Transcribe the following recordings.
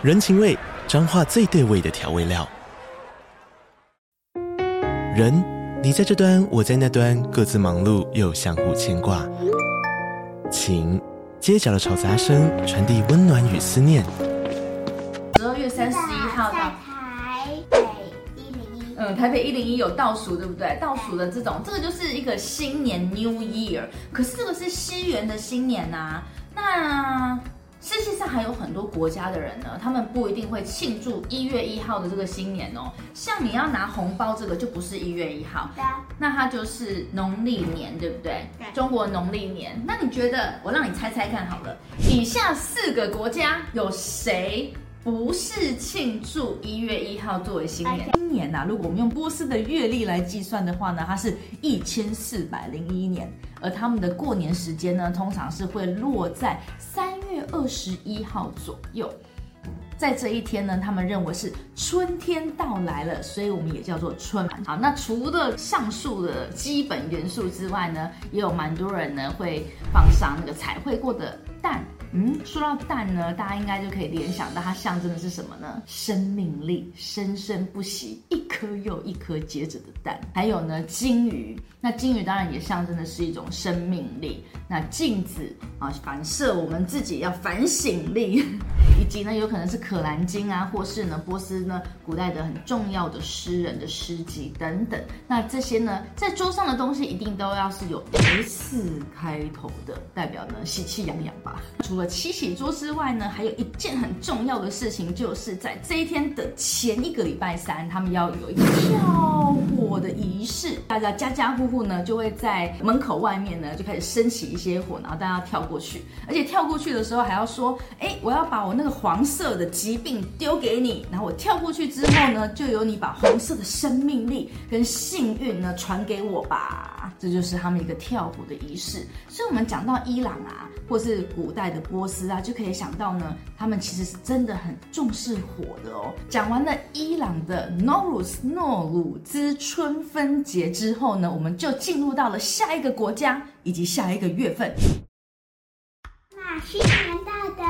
人情味，彰化最对味的调味料。人，你在这端，我在那端，各自忙碌又相互牵挂。情，街角的吵杂声传递温暖与思念。十二月三十一号到台北一零一，嗯，台北一零一有倒数，对不对？倒数的这种，这个就是一个新年 New Year，可是这个是西元的新年呐、啊，那。世界上还有很多国家的人呢，他们不一定会庆祝一月一号的这个新年哦。像你要拿红包，这个就不是一月一号，对啊，那它就是农历年，对不对？对，中国农历年。那你觉得，我让你猜猜看好了，以下四个国家有谁不是庆祝一月一号作为新年？今年呐，如果我们用波斯的月历来计算的话呢，它是一千四百零一年，而他们的过年时间呢，通常是会落在三月二十一号左右。在这一天呢，他们认为是春天到来了，所以我们也叫做春。好，那除了上述的基本元素之外呢，也有蛮多人呢会放上那个彩绘过的蛋。嗯，说到蛋呢，大家应该就可以联想到它象征的是什么呢？生命力，生生不息，一颗又一颗接着的蛋。还有呢，金鱼，那金鱼当然也象征的是一种生命力。那镜子啊，反射我们自己要反省力，以及呢，有可能是可兰经啊，或是呢，波斯呢古代的很重要的诗人的诗集等等。那这些呢，在桌上的东西一定都要是有 S 开头的，代表呢喜气洋洋吧。除了七喜桌之外呢，还有一件很重要的事情，就是在这一天的前一个礼拜三，他们要有一个跳火的仪式。大家家家户户呢，就会在门口外面呢，就开始升起一些火，然后大家跳过去。而且跳过去的时候还要说：“哎，我要把我那个黄色的疾病丢给你。”然后我跳过去之后呢，就由你把红色的生命力跟幸运呢传给我吧。这就是他们一个跳火的仪式。所以，我们讲到伊朗啊，或是古代的。波斯啊，就可以想到呢，他们其实是真的很重视火的哦。讲完了伊朗的 Nowruz 诺鲁兹春分节之后呢，我们就进入到了下一个国家以及下一个月份。那新年到的，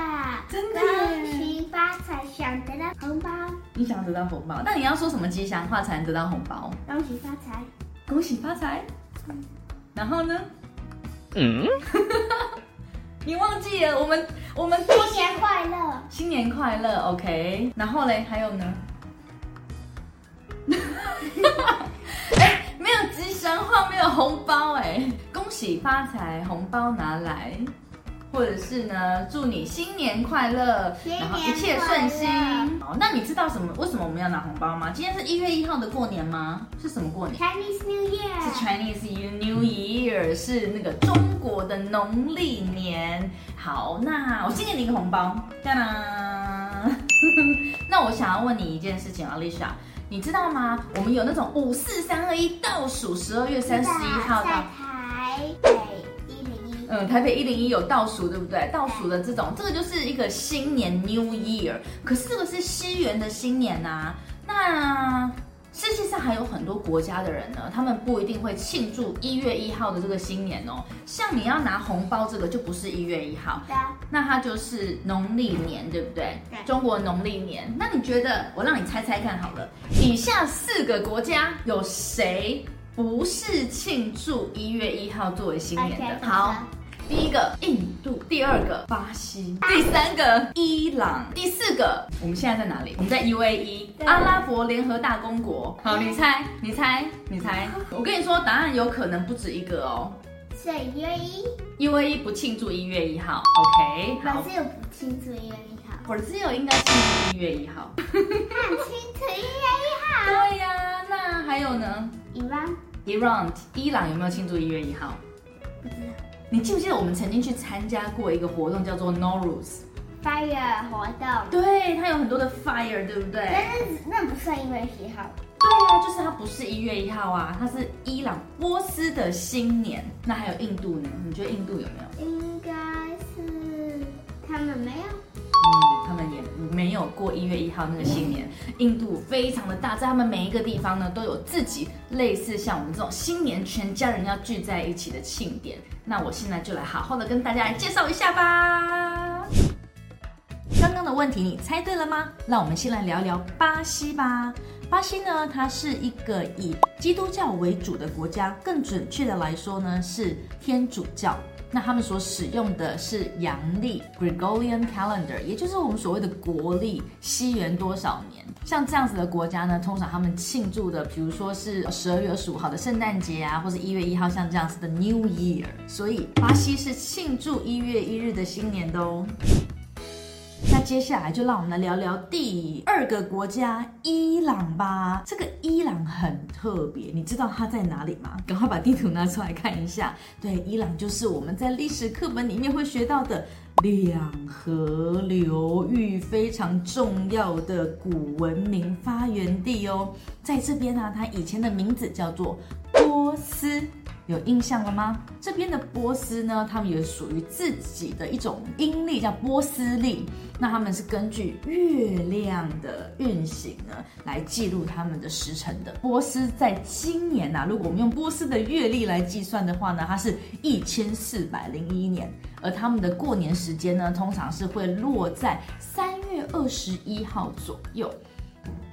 真的，恭喜发财，想得到红包。你想得到红包，那你要说什么吉祥话才能得到红包？恭喜发财，恭喜发财。嗯，然后呢？嗯。你忘记了我们我们新年快乐，新年快乐，OK。然后嘞，还有呢？哎，没有吉祥话，没有红包，哎，恭喜发财，红包拿来。或者是呢，祝你新年快乐，然后一切顺心。好，那你知道什么？为什么我们要拿红包吗？今天是一月一号的过年吗？是什么过年？Chinese New Year。是 Chinese New Year，是那个中国的农历年。好，那我先给你一个红包，当当。那我想要问你一件事情，Alicia，你知道吗？我们有那种五四三二一倒数十二月三十一号到台北。嗯，台北一零一有倒数，对不对？倒数的这种，这个就是一个新年 New Year，可是这个是西元的新年呐、啊。那世界上还有很多国家的人呢，他们不一定会庆祝一月一号的这个新年哦。像你要拿红包，这个就不是一月一号，对啊，那它就是农历年，对不对？对，中国农历年。那你觉得，我让你猜猜看好了，以下四个国家有谁不是庆祝一月一号作为新年的好。第一个印度，第二个巴西，第三个伊朗，第四个我们现在在哪里？我们在 UAE，阿拉伯联合大公国。好，你猜，你猜，你猜。我跟你说，答案有可能不止一个哦。是 UAE，UAE 不庆祝一月一号。OK，好。Brazil 不庆祝一月一号。Brazil 应该庆祝一月一号。庆祝一月一号。对呀，那还有呢？Iran，Iran，伊朗有没有庆祝一月一号？不知道。你记不记得我们曾经去参加过一个活动，叫做 Nowruz Fire 活动？对，它有很多的 Fire，对不对？但是那不算一月一号。对啊，就是它不是一月一号啊，它是伊朗波斯的新年。那还有印度呢？你觉得印度有没有？应该是他们没有。嗯，他们也没有过一月一号那个新年。印度非常的大，在他们每一个地方呢，都有自己类似像我们这种新年全家人要聚在一起的庆典。那我现在就来好好的跟大家来介绍一下吧。刚刚的问题你猜对了吗？让我们先来聊聊巴西吧。巴西呢，它是一个以基督教为主的国家，更准确的来说呢，是天主教。那他们所使用的是阳历 Gregorian Calendar，也就是我们所谓的国历，西元多少年？像这样子的国家呢，通常他们庆祝的，比如说是十二月二十五号的圣诞节啊，或者一月一号像这样子的 New Year。所以巴西是庆祝一月一日的新年的哦。那接下来就让我们来聊聊第二个国家伊朗吧。这个伊朗很特别，你知道它在哪里吗？赶快把地图拿出来看一下。对，伊朗就是我们在历史课本里面会学到的两河流域非常重要的古文明发源地哦。在这边呢、它以前的名字叫做波斯。有印象了吗？这边的波斯呢，他们有属于自己的一种阴历，叫波斯历。那他们是根据月亮的运行呢，来记录他们的时辰的。波斯在今年呐，如果我们用波斯的月历来计算的话呢，它是一千四百零一年，而他们的过年时间呢，通常是会落在三月二十一号左右。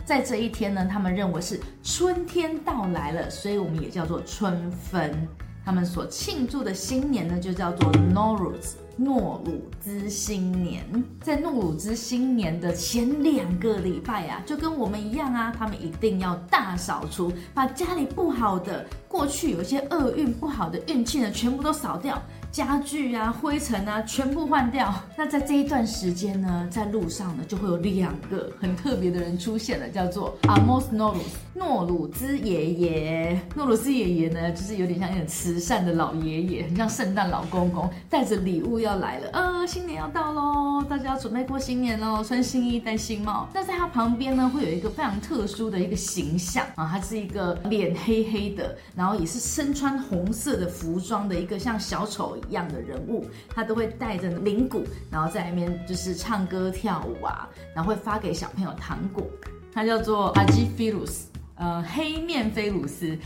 在这一天呢，他们认为是春天到来了，所以我们也叫做春分。他们所庆祝的新年呢，就叫做 Nowruz 诺鲁兹新年。在诺鲁兹新年的前两个礼拜啊，就跟我们一样啊，他们一定要大扫除，把家里不好的、过去有一些厄运不好的运气呢，全部都扫掉。家具啊、灰尘啊，全部换掉。那在这一段时间呢，在路上呢，就会有两个很特别的人出现了，叫做 Amos Nowruz 诺鲁兹爷爷。诺鲁兹爷爷呢，就是有点像一点慈善的老爷爷，很像圣诞老公公，带着礼物要来了。呃，新年要到喽，大家要准备过新年喽，穿新衣、戴新帽。那在他旁边呢，会有一个非常特殊的一个形象啊，他是一个脸黑黑的，然后也是身穿红色的服装的一个像小丑一样的人物，他都会带着铃鼓，然后在里面就是唱歌跳舞啊，然后会发给小朋友糖果。他叫做阿基菲鲁斯，呃，黑面菲鲁斯。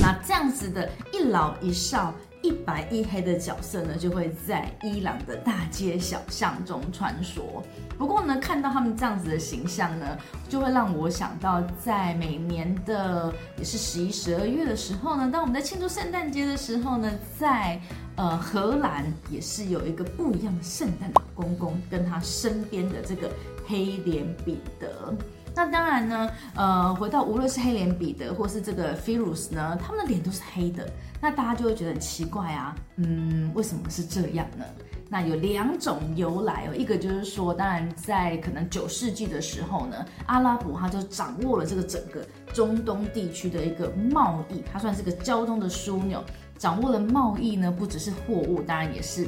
那这样子的一老一少。一白一黑的角色呢，就会在伊朗的大街小巷中穿梭。不过呢，看到他们这样子的形象呢，就会让我想到，在每年的也是十一、十二月的时候呢，当我们在庆祝圣诞节的时候呢，在呃荷兰也是有一个不一样的圣诞老公公，跟他身边的这个黑脸彼得。那当然呢，呃，回到无论是黑脸彼得或是这个菲鲁斯呢，他们的脸都是黑的，那大家就会觉得很奇怪啊，嗯，为什么是这样呢？那有两种由来哦，一个就是说，当然在可能九世纪的时候呢，阿拉伯他就掌握了这个整个中东地区的一个贸易，它算是个交通的枢纽，掌握了贸易呢，不只是货物，当然也是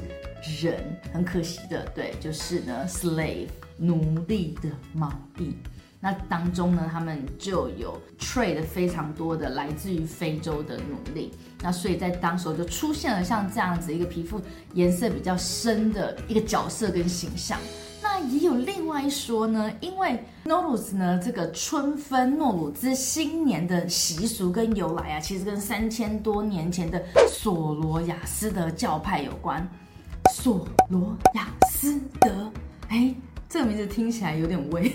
人，很可惜的，对，就是呢，slave 奴隶的贸易。那当中呢，他们就有 trade 非常多的来自于非洲的奴隶，那所以在当时候就出现了像这样子一个皮肤颜色比较深的一个角色跟形象。那也有另外一说呢，因为 Nowruz 呢这个春分诺鲁兹新年的习俗跟由来啊，其实跟三千多年前的索罗亚斯德教派有关。索罗亚斯德，哎，这个名字听起来有点威。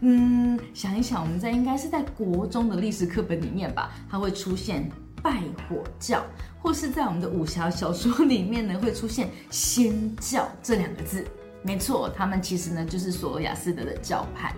嗯，想一想，我们在应该是在国中的历史课本里面吧，它会出现拜火教，或是在我们的武侠小说里面呢，会出现仙教这两个字。没错，他们其实呢就是索罗亚斯德的教派。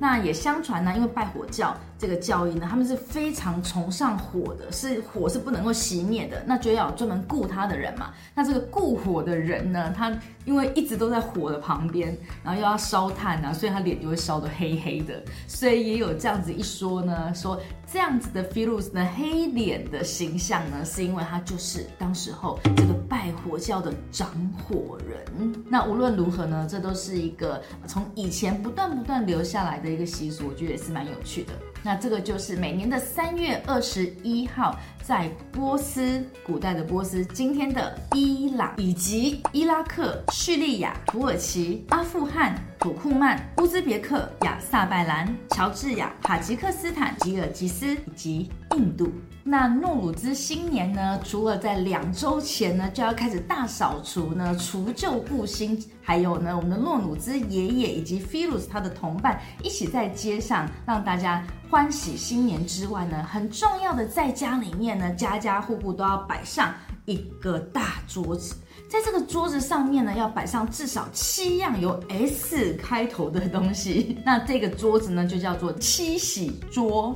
那也相传呢，因为拜火教这个教义呢，他们是非常崇尚火的，是火是不能够熄灭的，那就要有专门雇他的人嘛。那这个雇火的人呢，他因为一直都在火的旁边，然后又要烧炭啊，所以他脸就会烧得黑黑的。所以也有这样子一说呢，说这样子的菲鲁斯呢，黑脸的形象呢，是因为他就是当时候这个拜火教的掌火人。那无论如何呢，这都是一个从以前不断不断留下来的。一个习俗，我觉得也是蛮有趣的。那这个就是每年的三月二十一号，在波斯，古代的波斯，今天的伊朗，以及伊拉克、叙利亚、土耳其、阿富汗、土库曼、乌兹别克、亚萨拜兰、乔治亚、塔吉克斯坦、吉尔吉斯以及印度。那诺鲁兹新年呢，除了在两周前呢就要开始大扫除呢，除旧布新，还有呢，我们的诺鲁兹爷爷以及菲鲁斯他的同伴一起在街上让大家欢喜新年之外呢，很重要的在家里面呢，家家户户都要摆上一个大桌子，在这个桌子上面呢，要摆上至少七样由 S 开头的东西，那这个桌子呢就叫做七喜桌。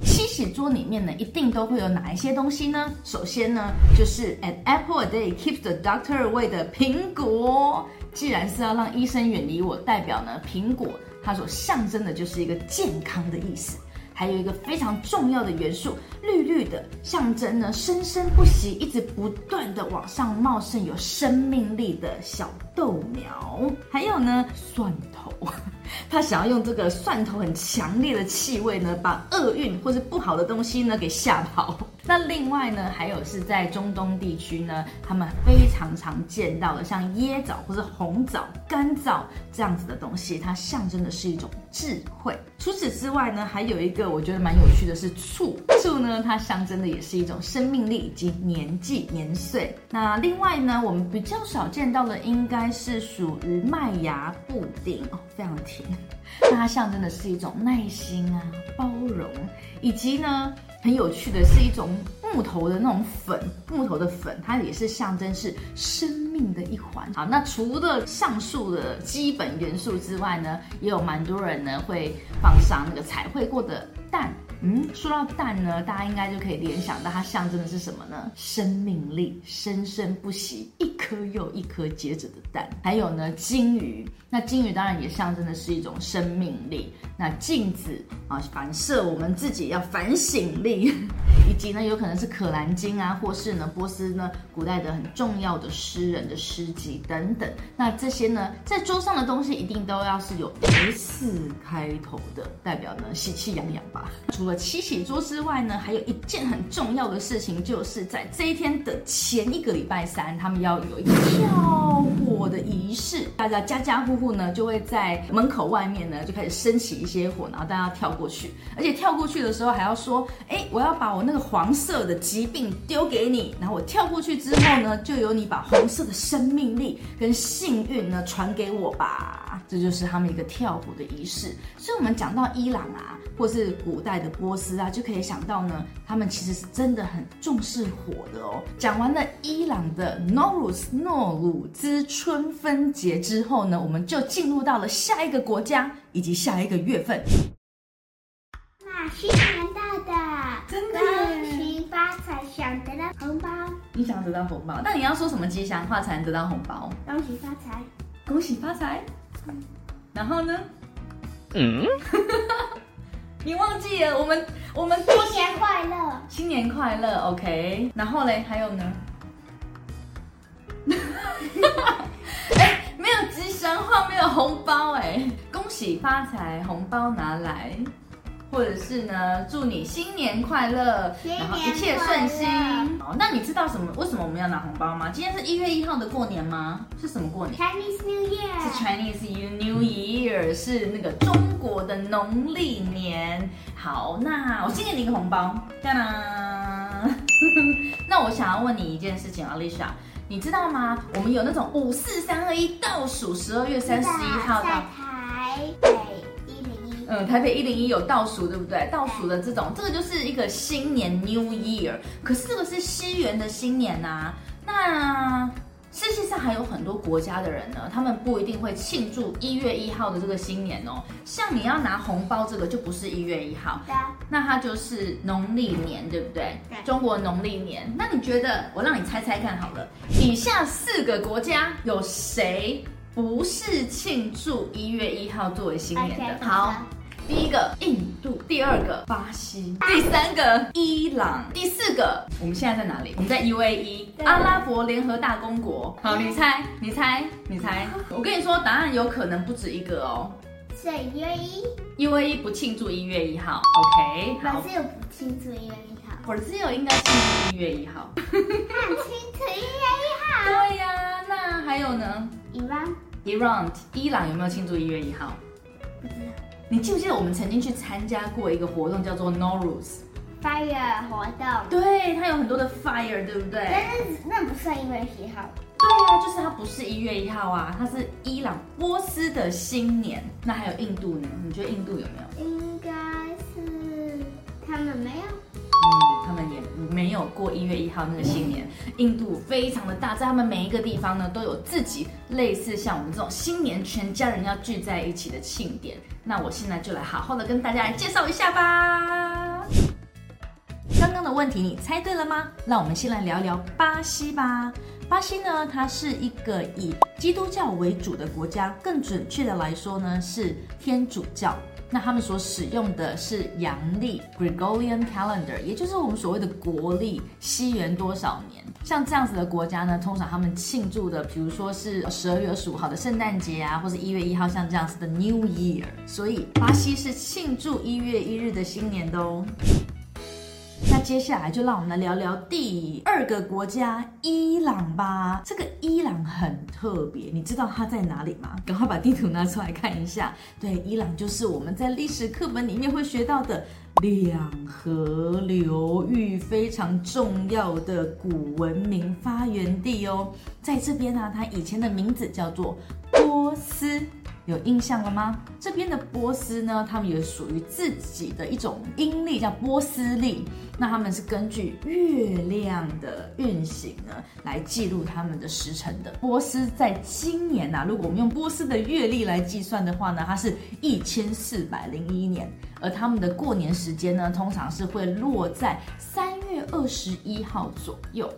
七喜桌里面呢，一定都会有哪一些东西呢？首先呢，就是 an apple a day keeps the doctor away 的苹果。既然是要让医生远离我，代表呢，苹果它所象征的就是一个健康的意思。还有一个非常重要的元素，绿绿的，象征呢生生不息，一直不断的往上茂盛，有生命力的小豆苗。还有呢，蒜头。他想要用这个蒜头很强烈的气味呢，把厄运或是不好的东西呢给吓跑。那另外呢，还有是在中东地区呢，他们非常常见到的，像椰枣或是红枣、干枣这样子的东西，它象征的是一种智慧。除此之外呢，还有一个我觉得蛮有趣的是醋，醋呢它象征的也是一种生命力以及年纪年岁。那另外呢，我们比较少见到的应该是属于麦芽布丁哦，非常甜。那它象征的是一种耐心啊、包容，以及呢。很有趣的是一种木头的那种粉，木头的粉，它也是象征是生命的一环。好，那除了上述的基本元素之外呢，也有蛮多人呢会放上那个彩绘过的蛋。嗯，说到蛋呢，大家应该就可以联想到它象征的是什么呢？生命力，生生不息，一颗又一颗接着的蛋。还有呢，金鱼，那金鱼当然也象征的是一种生命力。那镜子啊，反射我们自己要反省力，以及呢，有可能是可兰经啊，或是呢，波斯呢古代的很重要的诗人的诗集等等。那这些呢，在桌上的东西一定都要是有 S 开头的，代表呢喜气洋洋吧。除了七喜桌之外呢，还有一件很重要的事情，就是在这一天的前一个礼拜三，他们要有一个跳火的仪式。大家家家户户呢，就会在门口外面呢，就开始升起一些火，然后大家跳过去。而且跳过去的时候还要说：“哎，我要把我那个黄色的疾病丢给你。”然后我跳过去之后呢，就由你把红色的生命力跟幸运呢传给我吧。这就是他们一个跳火的仪式。所以，我们讲到伊朗啊，或是古代的。波斯啊，就可以想到呢，他们其实是真的很重视火的哦。讲完了伊朗的 Nowruz 诺鲁兹春分节之后呢，我们就进入到了下一个国家以及下一个月份。你想得到红包，那你要说什么吉祥话才能得到红包？恭喜发财，恭喜发财。嗯、然后呢？嗯。你忘记了，我们我们新年快乐，新年快乐，OK。然后嘞，还有呢？哎，没有吉祥话，没有红包，哎，恭喜发财，红包拿来。或者是呢，祝你新年快乐，然后一切顺心。好，那你知道什么？为什么我们要拿红包吗？今天是一月一号的过年吗？是什么过年？Chinese New Year。是 Chinese New Year，是那个中国的农历年。好，那我先给你一个红包，当当。那我想要问你一件事情，Alicia，你知道吗？我们有那种五四三二一倒数十二月三十一号到台北。嗯，台北一零一有倒数，对不对？倒数的这种，这个就是一个新年 New Year，可是这个是西元的新年呐、啊。那世界上还有很多国家的人呢，他们不一定会庆祝一月一号的这个新年哦。像你要拿红包，这个就不是一月一号，对，那它就是农历年，对不对？对，中国农历年。那你觉得，我让你猜猜看好了，以下四个国家有谁不是庆祝一月一号作为新年的好。第一个印度，第二个巴西，第三个伊朗，第四个我们现在在哪里？我们在 UAE，阿拉伯联合大公国。好，你猜，你猜，你猜。我跟你说，答案有可能不止一个哦。是 UAE，UAE 不庆祝一月一号。OK，好。Brazil 不庆祝一月一号。Brazil 应该庆祝一月一号。庆祝一月一号。对呀，那还有呢？Iran，Iran，伊朗有没有庆祝一月一号？不知道。你记不记得我们曾经去参加过一个活动，叫做 Nowruz？fire 活动。对，它有很多的 fire，对不对？但是那不算一月一号。对啊，就是它不是一月一号啊，它是伊朗波斯的新年。那还有印度呢？你觉得印度有没有？应该是他们没有。他们也没有过一月一号那个新年。印度非常的大，在他们每一个地方呢，都有自己类似像我们这种新年全家人要聚在一起的庆典。那我现在就来好好的跟大家来介绍一下吧。刚刚的问题你猜对了吗？那我们先来聊聊巴西吧。巴西呢，它是一个以基督教为主的国家，更准确的来说呢，是天主教。那他们所使用的是阳历 Gregorian Calendar，也就是我们所谓的国历，西元多少年？像这样子的国家呢，通常他们庆祝的，比如说是十二月二十五号的圣诞节啊，或者一月一号像这样子的 New Year。所以巴西是庆祝一月一日的新年的哦。那接下来就让我们来聊聊第二个国家伊朗吧。这个伊朗很特别，你知道它在哪里吗？赶快把地图拿出来看一下。对，伊朗就是我们在历史课本里面会学到的两河流域非常重要的古文明发源地哦。在这边呢、它以前的名字叫做波斯。有印象了吗？这边的波斯呢，他们有属于自己的一种阴历，叫波斯历。那他们是根据月亮的运行呢，来记录他们的时辰的。波斯在今年呐、啊，如果我们用波斯的月历来计算的话呢，它是一千四百零一年。而他们的过年时间呢，通常是会落在三月二十一号左右。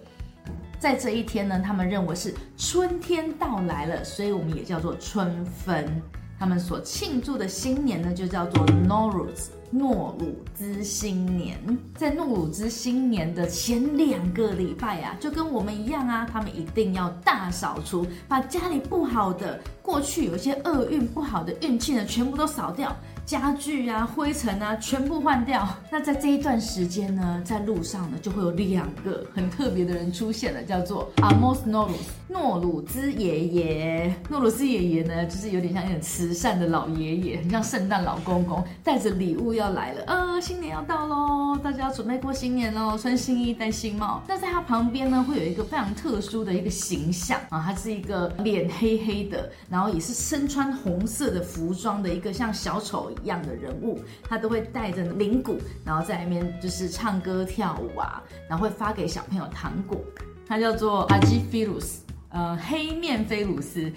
在这一天呢，他们认为是春天到来了，所以我们也叫做春分。他们所庆祝的新年呢，就叫做 Nowruz 诺鲁兹新年。在诺鲁兹新年的前两个礼拜啊，就跟我们一样啊，他们一定要大扫除，把家里不好的、过去有一些厄运不好的运气呢，全部都扫掉。家具啊、灰尘啊，全部换掉。那在这一段时间呢，在路上呢，就会有两个很特别的人出现了，叫做 Amos Nowruz 诺鲁兹爷爷。诺鲁兹爷爷呢，就是有点像一点慈善的老爷爷，很像圣诞老公公，带着礼物要来了啊！新年要到喽，大家要准备过新年喽，穿新衣、戴新帽。那在他旁边呢，会有一个非常特殊的一个形象啊，他是一个脸黑黑的，然后也是身穿红色的服装的一个像小丑一样的人物，他都会带着铃鼓，然后在那边就是唱歌跳舞啊，然后会发给小朋友糖果。他叫做阿基菲鲁斯，呃，黑面菲鲁斯。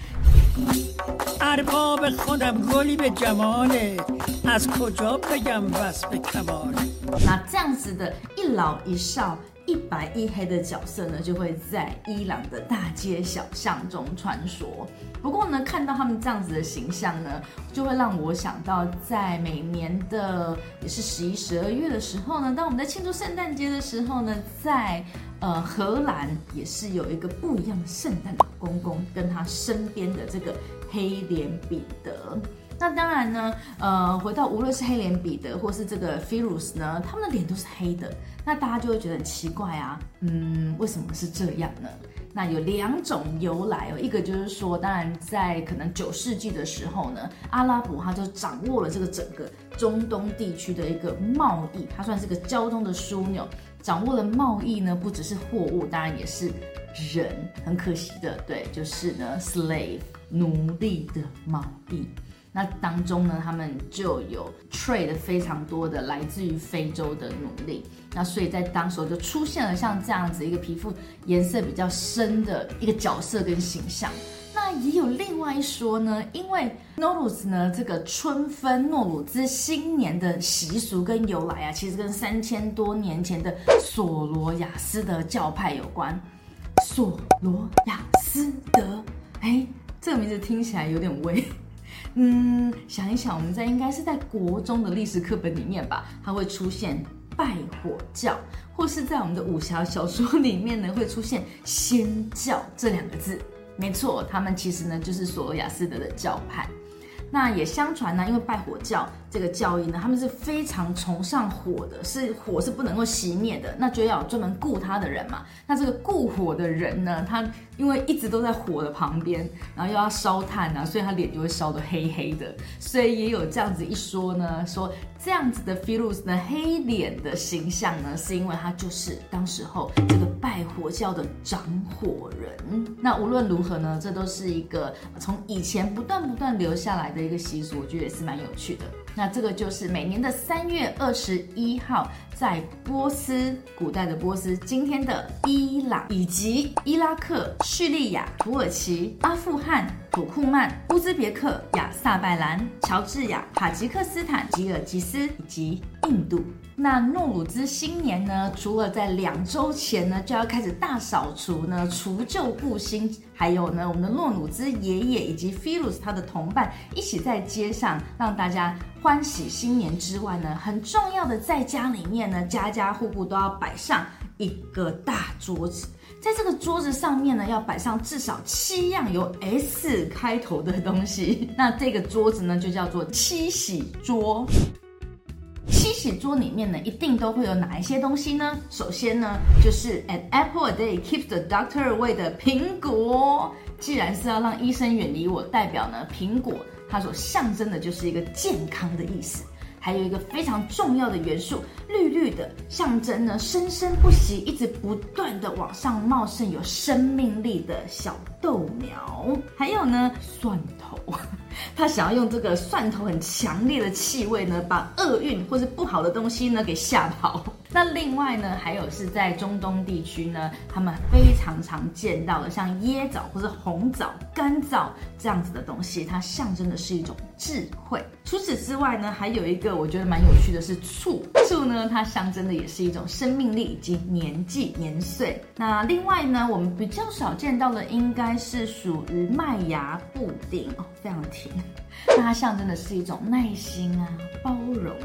那这样子的一老一少。一白一黑的角色呢，就会在伊朗的大街小巷中穿梭。不过呢，看到他们这样子的形象呢，就会让我想到，在每年的也是十一、十二月的时候呢，当我们在庆祝圣诞节的时候呢，在呃荷兰也是有一个不一样的圣诞老公公，跟他身边的这个黑脸彼得。那当然呢，呃，回到无论是黑脸彼得或是这个菲鲁斯呢，他们的脸都是黑的，那大家就会觉得很奇怪啊，嗯，为什么是这样呢？那有两种由来哦，一个就是说，当然在可能九世纪的时候呢，阿拉伯他就掌握了这个整个中东地区的一个贸易，它算是个交通的枢纽，掌握了贸易呢，不只是货物，当然也是人，很可惜的，对，就是呢，slave 奴隶的贸易。那当中呢，他们就有 trade 非常多的来自于非洲的奴隶，那所以在当时候就出现了像这样子一个皮肤颜色比较深的一个角色跟形象。那也有另外一说呢，因为 Nowruz 呢这个春分诺鲁兹新年的习俗跟由来啊，其实跟三千多年前的索罗亚斯德教派有关。索罗亚斯德，哎，这个名字听起来有点威。嗯，想一想，我们在应该是在国中的历史课本里面吧，它会出现拜火教，或是在我们的武侠小说里面呢，会出现仙教这两个字。没错，他们其实呢就是索罗亚斯德的教派。那也相传呢，因为拜火教这个教义呢，他们是非常崇尚火的，是火是不能够熄灭的，那就要有专门顾他的人嘛。那这个顾火的人呢，他因为一直都在火的旁边，然后又要烧炭啊，所以他脸就会烧得黑黑的。所以也有这样子一说呢，说这样子的菲鲁斯呢，黑脸的形象呢，是因为他就是当时候这个拜火教的掌火人。那无论如何呢，这都是一个从以前不断不断留下来的一个习俗，我觉得也是蛮有趣的。那这个就是每年的三月二十一号，在波斯，古代的波斯，今天的伊朗以及伊拉克、叙利亚、土耳其、阿富汗、土库曼、乌兹别克、亚萨拜兰、乔治亚、塔吉克斯坦、吉尔吉斯以及印度。那诺鲁兹新年呢，除了在两周前呢就要开始大扫除呢，除旧布新，还有呢，我们的诺鲁兹爷爷以及菲鲁斯他的同伴一起在街上让大家欢喜新年之外呢，很重要的在家里面呢，家家户户都要摆上一个大桌子，在这个桌子上面呢，要摆上至少七样由 S 开头的东西，那这个桌子呢就叫做七喜桌。七喜桌里面呢，一定都会有哪一些东西呢？首先呢，就是 an apple a day keeps the doctor away 的苹果。既然是要让医生远离我，代表呢，苹果它所象征的就是一个健康的意思。还有一个非常重要的元素，绿绿的，象征呢生生不息，一直不断的往上茂盛，有生命力的小豆苗。还有呢，蒜头。他想要用这个蒜头很强烈的气味呢，把厄运或是不好的东西呢给吓跑。那另外呢，还有是在中东地区呢，他们非常常见到的，像椰枣或是红枣、干枣这样子的东西，它象征的是一种智慧。除此之外呢，还有一个我觉得蛮有趣的是醋，醋呢它象征的也是一种生命力以及年纪年岁。那另外呢，我们比较少见到的应该是属于麦芽布丁哦，非常甜。那它象征的是一种耐心啊、包容，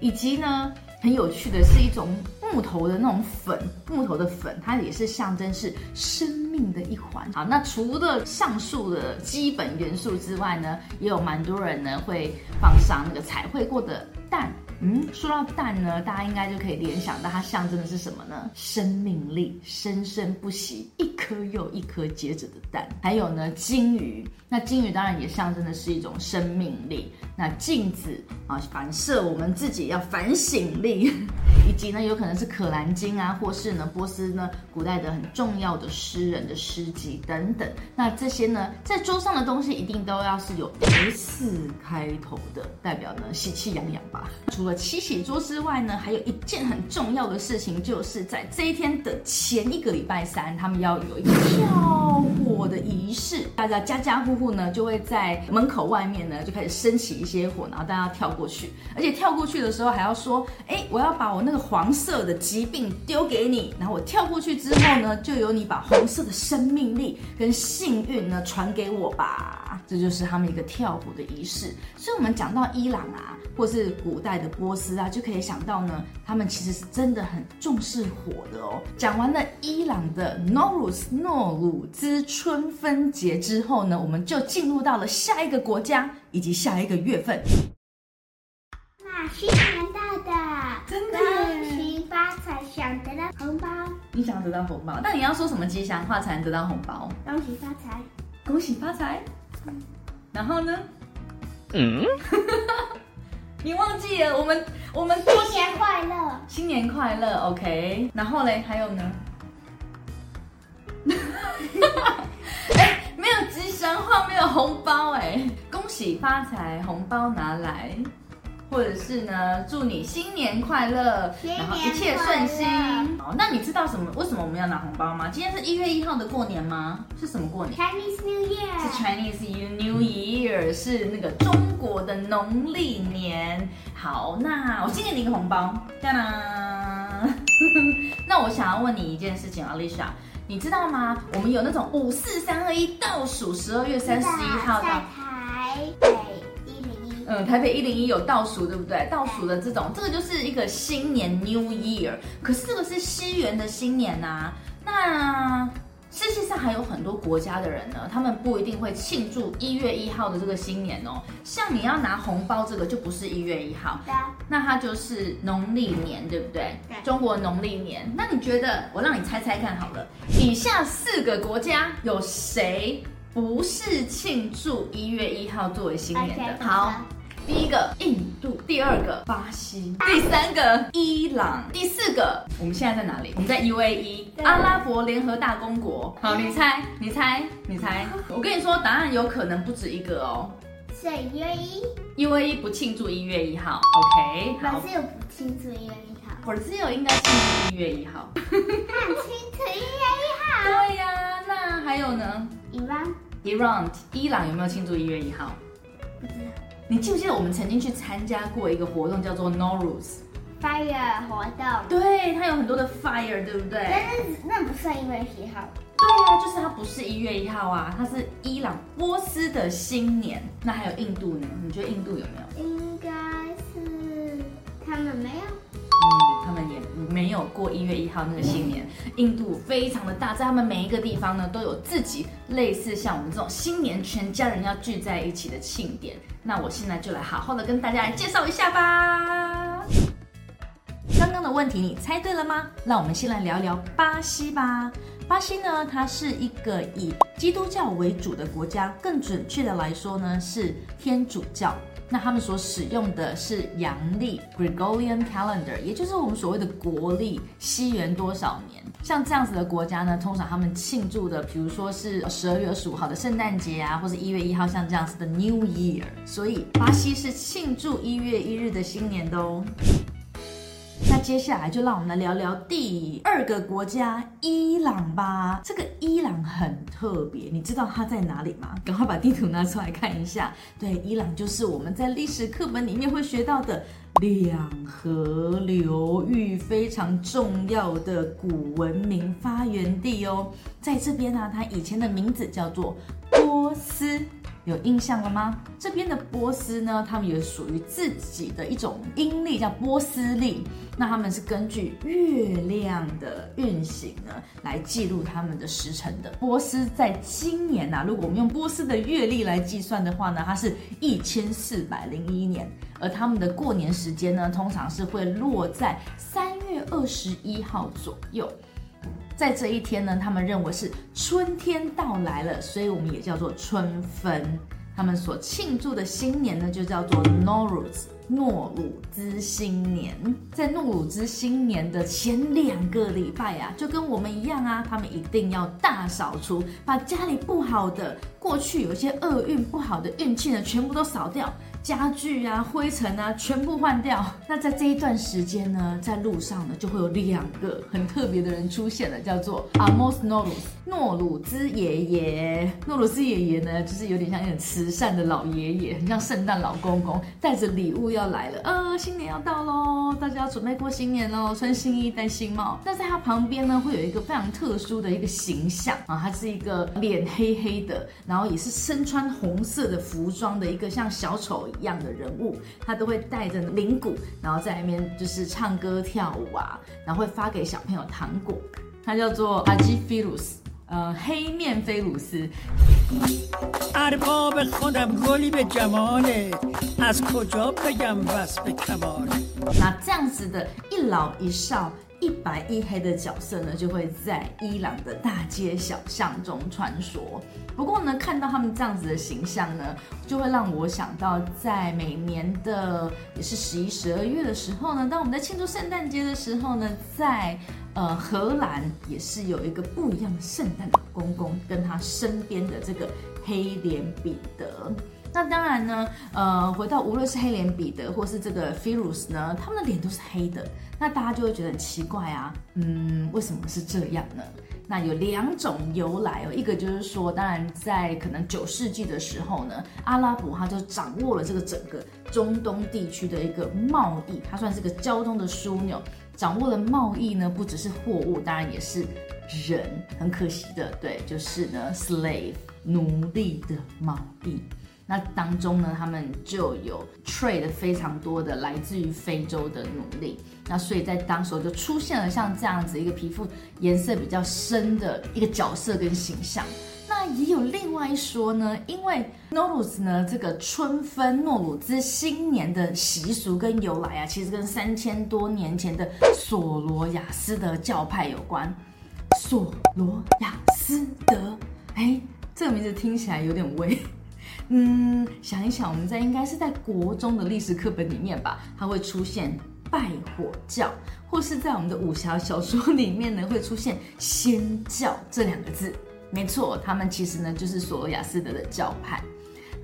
以及呢。很有趣的是一种木头的那种粉，木头的粉，它也是象征是生命的一环。好，那除了上述的基本元素之外呢，也有蛮多人呢会放上那个彩绘过的蛋。嗯，说到蛋呢，大家应该就可以联想到它象征的是什么呢？生命力，生生不息，一颗又一颗结着的蛋。还有呢，金鱼，那金鱼当然也象征的是一种生命力。那镜子啊，反射我们自己要反省力，以及呢，有可能是可兰经啊，或是呢，波斯呢古代的很重要的诗人的诗集等等。那这些呢，在桌上的东西一定都要是有 S 开头的，代表呢喜气洋洋吧。除了七喜桌之外呢，还有一件很重要的事情，就是在这一天的前一个礼拜三，他们要有一个跳火的仪式，大家家家户户呢就会在门口外面呢就开始升起。一些火，然后大家跳过去，而且跳过去的时候还要说：“哎，我要把我那个黄色的疾病丢给你。”然后我跳过去之后呢，就由你把红色的生命力跟幸运呢传给我吧。这就是他们一个跳舞的仪式。所以，我们讲到伊朗啊，或是古代的波斯啊，就可以想到呢，他们其实是真的很重视火的哦。讲完了伊朗的 Nowruz 诺鲁兹春分节之后呢，我们就进入到了下一个国家。以及下一个月份，那新年到的，真的恭喜发财，想得到红包。你想得到红包，那你要说什么吉祥话才能得到红包？恭喜发财，恭喜发财。嗯，然后呢？嗯，你忘记了？我们我们新年快乐，新年快乐。OK，然后嘞，还有呢？没有吉祥话，没有红包哎！恭喜发财，红包拿来，或者是呢，祝你新年快乐，然后一切顺心。好，那你知道什么？为什么我们要拿红包吗？今天是一月一号的过年吗？是什么过年？Chinese New Year。是 Chinese New Year，是那个中国的农历年。好，那我先给你一个红包，当当。那我想要问你一件事情，Alicia。你知道吗？我们有那种五四三二一倒数，十二月三十一号到台北一零一。嗯，台北一零一有倒数，对不对？倒数的这种，这个就是一个新年 New Year。可是这个是西元的新年呐、啊。那世界上还有很多国家的人呢，他们不一定会庆祝一月一号的这个新年哦。像你要拿红包这个就不是一月一号，对啊，那它就是农历年，对不对？对，中国农历年。那你觉得，我让你猜猜看好了，以下四个国家有谁不是庆祝一月一号作为新年的好。第一个印度，第二个巴西，第三个伊朗，第四个我们现在在哪里？我们在 UAE 阿拉伯联合大公国。好，你猜，你猜，你猜。我跟你说，答案有可能不止一个哦。所以 UAE UAE 不庆祝一月一号。OK，好。Brazil 不庆祝一月一号。Brazil 应该庆祝一月一号。庆祝一月一号。对呀，那还有呢？Iran。Iran，伊朗有没有庆祝一月一号？你记不记得我们曾经去参加过一个活动，叫做 Nowruz Fire 活动？对，它有很多的 fire，对不对？但是那不算一月一号。对啊，就是它不是一月一号啊，它是伊朗波斯的新年。那还有印度呢？你觉得印度有没有？应该是他们没有。他们也没有过一月一号那个新年。印度非常的大，在他们每一个地方呢，都有自己类似像我们这种新年全家人要聚在一起的庆典。那我现在就来好好的跟大家来介绍一下吧。刚刚的问题你猜对了吗？那我们先来聊聊巴西吧。巴西呢，它是一个以基督教为主的国家，更准确的来说呢，是天主教。那他们所使用的是阳历 Gregorian Calendar，也就是我们所谓的国历，西元多少年？像这样子的国家呢，通常他们庆祝的，比如说是十二月二十五号的圣诞节啊，或是一月一号像这样子的 New Year，所以巴西是庆祝一月一日的新年的哦。那接下来就让我们来聊聊第二个国家伊朗吧。这个伊朗很特别，你知道它在哪里吗？赶快把地图拿出来看一下。对，伊朗就是我们在历史课本里面会学到的两河流域非常重要的古文明发源地哦。在这边呢、它以前的名字叫做波斯。有印象了吗？这边的波斯呢，他们有属于自己的一种阴历，叫波斯历。那他们是根据月亮的运行呢，来记录他们的时辰的。波斯在今年呐、如果我们用波斯的月历来计算的话呢，它是一千四百零一年。而他们的过年时间呢，通常是会落在三月二十一号左右。在这一天呢，他们认为是春天到来了，所以我们也叫做春分。他们所庆祝的新年呢，就叫做 Nowruz 诺鲁兹新年。在诺鲁兹新年的前两个礼拜啊，就跟我们一样啊，他们一定要大扫除，把家里不好的、过去有一些厄运不好的运气呢，全部都扫掉。家具啊、灰尘啊，全部换掉。那在这一段时间呢，在路上呢，就会有两个很特别的人出现了，叫做 Amos Nowruz 诺鲁兹爷爷。诺鲁兹爷爷呢，就是有点像一点慈善的老爷爷，很像圣诞老公公，带着礼物要来了。呃，新年要到喽，大家要准备过新年喽，穿新衣、戴新帽。那在他旁边呢，会有一个非常特殊的一个形象啊，他是一个脸黑黑的，然后也是身穿红色的服装的一个像小丑一样的人物，他都会带着铃鼓，然后在里面就是唱歌跳舞啊，然后会发给小朋友糖果。他叫做阿基菲鲁斯，呃，黑面菲鲁斯。那这样子的一老一少。一白一黑的角色呢，就会在伊朗的大街小巷中穿梭。不过呢，看到他们这样子的形象呢，就会让我想到，在每年的也是十一、十二月的时候呢，当我们在庆祝圣诞节的时候呢，在呃荷兰也是有一个不一样的圣诞老公公，跟他身边的这个黑脸彼得。那当然呢，呃，回到无论是黑脸彼得或是这个菲鲁斯呢，他们的脸都是黑的，那大家就会觉得很奇怪啊，嗯，为什么是这样呢？那有两种由来哦，一个就是说，当然在可能九世纪的时候呢，阿拉伯他就掌握了这个整个中东地区的一个贸易，它算是个交通的枢纽，掌握了贸易呢，不只是货物，当然也是人，很可惜的，对，就是呢，slave 奴隶的贸易。那当中呢，他们就有 trade 非常多的来自于非洲的奴隶，那所以在当时候就出现了像这样子一个皮肤颜色比较深的一个角色跟形象。那也有另外一说呢，因为诺鲁兹呢这个春分诺鲁兹新年的习俗跟由来啊，其实跟三千多年前的索罗亚斯德教派有关。索罗亚斯德，哎，这个名字听起来有点威。嗯，想一想，我们在应该是在国中的历史课本里面吧，它会出现拜火教，或是在我们的武侠小说里面呢会出现仙教这两个字。没错，他们其实呢就是索罗亚斯德的教派。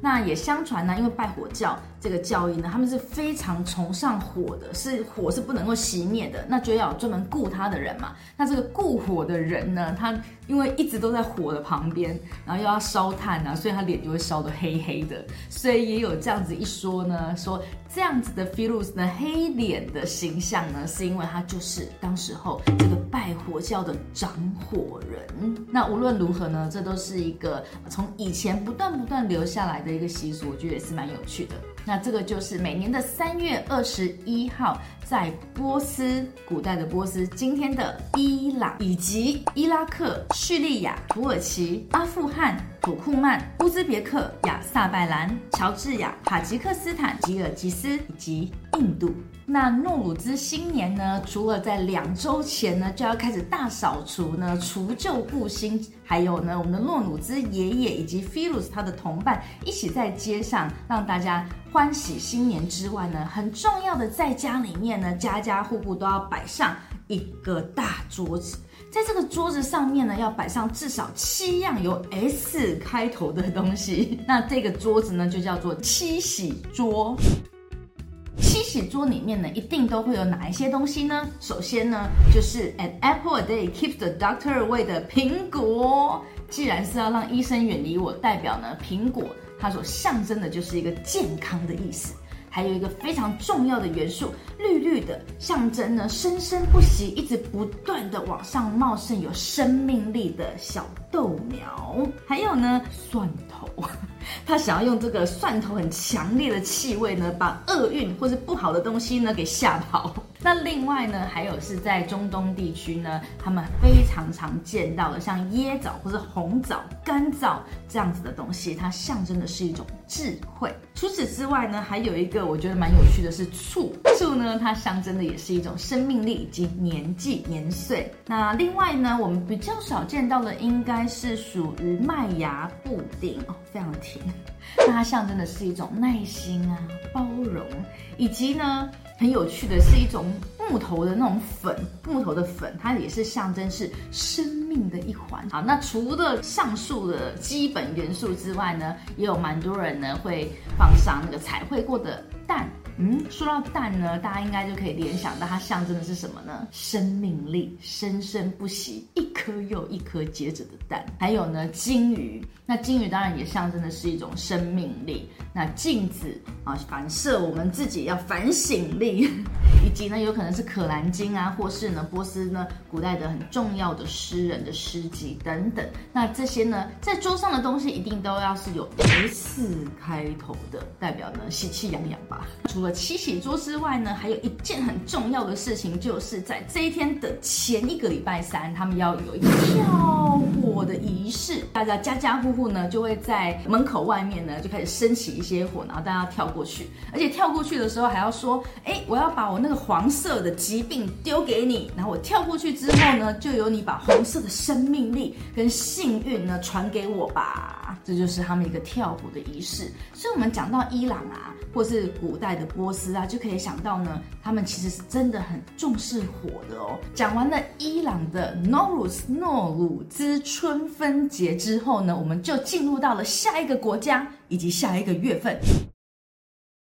那也相传呢，因为拜火教这个教义呢，他们是非常崇尚火的，是火是不能够熄灭的，那就要有专门顾他的人嘛。那这个顾火的人呢，他因为一直都在火的旁边，然后又要烧炭啊，所以他脸就会烧得黑黑的。所以也有这样子一说呢，说这样子的菲鲁斯呢，黑脸的形象呢，是因为他就是当时候这个拜火教的掌火人。那无论如何呢，这都是一个从以前不断不断留下来的。一个习俗，我觉得也是蛮有趣的。那这个就是每年的三月二十一号，在波斯，古代的波斯，今天的伊朗以及伊拉克、叙利亚、土耳其、阿富汗、土库曼、乌兹别克、亚萨拜兰、乔治亚、塔吉克斯坦、吉尔吉斯以及印度。那诺鲁兹新年呢，除了在两周前呢就要开始大扫除呢，除旧布新，还有呢，我们的诺鲁兹爷爷以及菲鲁斯他的同伴一起在街上让大家欢喜新年之外呢，很重要的在家里面呢，家家户户都要摆上一个大桌子，在这个桌子上面呢，要摆上至少七样由 S 开头的东西，那这个桌子呢就叫做七喜桌。七喜桌里面呢，一定都会有哪一些东西呢？首先呢，就是 an apple a day keeps the doctor away 的苹果。既然是要让医生远离我，代表呢，苹果它所象征的就是一个健康的意思。还有一个非常重要的元素，绿绿的，象征呢生生不息，一直不断的往上茂盛，有生命力的小豆苗。还有呢，蒜头。他想要用这个蒜头很强烈的气味呢，把厄运或是不好的东西呢给吓跑。那另外呢，还有是在中东地区呢，他们非常常见到的，像椰枣或是红枣、干枣这样子的东西，它象征的是一种智慧。除此之外呢，还有一个我觉得蛮有趣的是醋，醋呢它象征的也是一种生命力以及年纪年岁。那另外呢，我们比较少见到的应该是属于麦芽布丁哦，非常甜。那它象征的是一种耐心啊、包容，以及呢。很有趣的是一种木头的那种粉，木头的粉，它也是象征是生命的一环。好，那除了上述的基本元素之外呢，也有蛮多人呢会放上那个彩绘过的蛋。嗯，说到蛋呢，大家应该就可以联想到它象征的是什么呢？生命力，生生不息，一颗又一颗结着的蛋。还有呢，金鱼，那金鱼当然也象征的是一种生命力。那镜子啊，反射我们自己要反省力，以及呢，有可能是可兰经啊，或是呢，波斯呢古代的很重要的诗人的诗集等等。那这些呢，在桌上的东西一定都要是有 S 开头的，代表呢喜气洋洋吧。除了七喜桌之外呢，还有一件很重要的事情，就是在这一天的前一个礼拜三，他们要有一个跳火的仪式。大家家家户户呢，就会在门口外面呢，就开始升起一些火，然后大家跳过去，而且跳过去的时候还要说：“哎，我要把我那个黄色的疾病丢给你。”然后我跳过去之后呢，就由你把红色的生命力跟幸运呢传给我吧。这就是他们一个跳火的仪式。所以，我们讲到伊朗啊，或是古代的波斯啊，就可以想到呢，他们其实是真的很重视火的哦。讲完了伊朗的 Nowruz 诺鲁兹春分节之后呢，我们就进入到了下一个国家以及下一个月份。